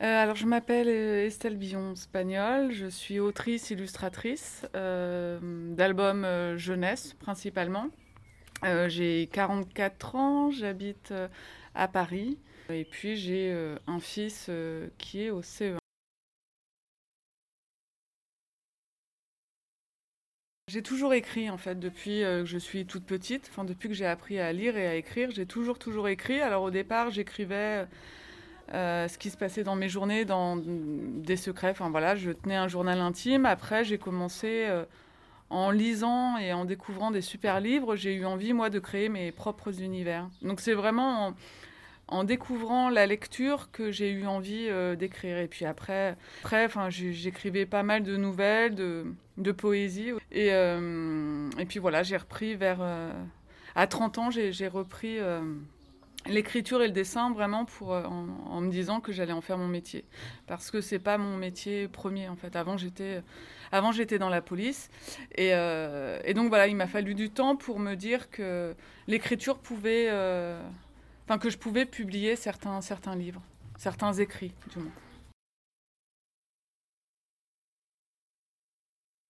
alors, je m'appelle Estelle Billon-Spagnol, je suis autrice, illustratrice d'albums jeunesse principalement. j'ai 44 ans, j'habite à Paris et puis j'ai un fils qui est au CE1. J'ai toujours écrit en fait depuis euh, que je suis toute petite, enfin depuis que j'ai appris à lire et à écrire, j'ai toujours toujours écrit. Alors au départ, j'écrivais euh, ce qui se passait dans mes journées, dans des secrets. Enfin voilà, je tenais un journal intime. Après, j'ai commencé euh, en lisant et en découvrant des super livres. J'ai eu envie moi de créer mes propres univers. Donc c'est vraiment en découvrant la lecture que j'ai eu envie euh, d'écrire. Et puis après, après j'écrivais pas mal de nouvelles, de, poésie. Et, et puis voilà, j'ai repris vers... À 30 ans, j'ai repris l'écriture et le dessin vraiment pour, en, me disant que j'allais en faire mon métier. Parce que c'est pas mon métier premier, en fait. Avant, j'étais... Avant, j'étais dans la police. Et, et donc, voilà, il m'a fallu du temps pour me dire que l'écriture pouvait que je pouvais publier certains, certains livres, certains écrits, du moins.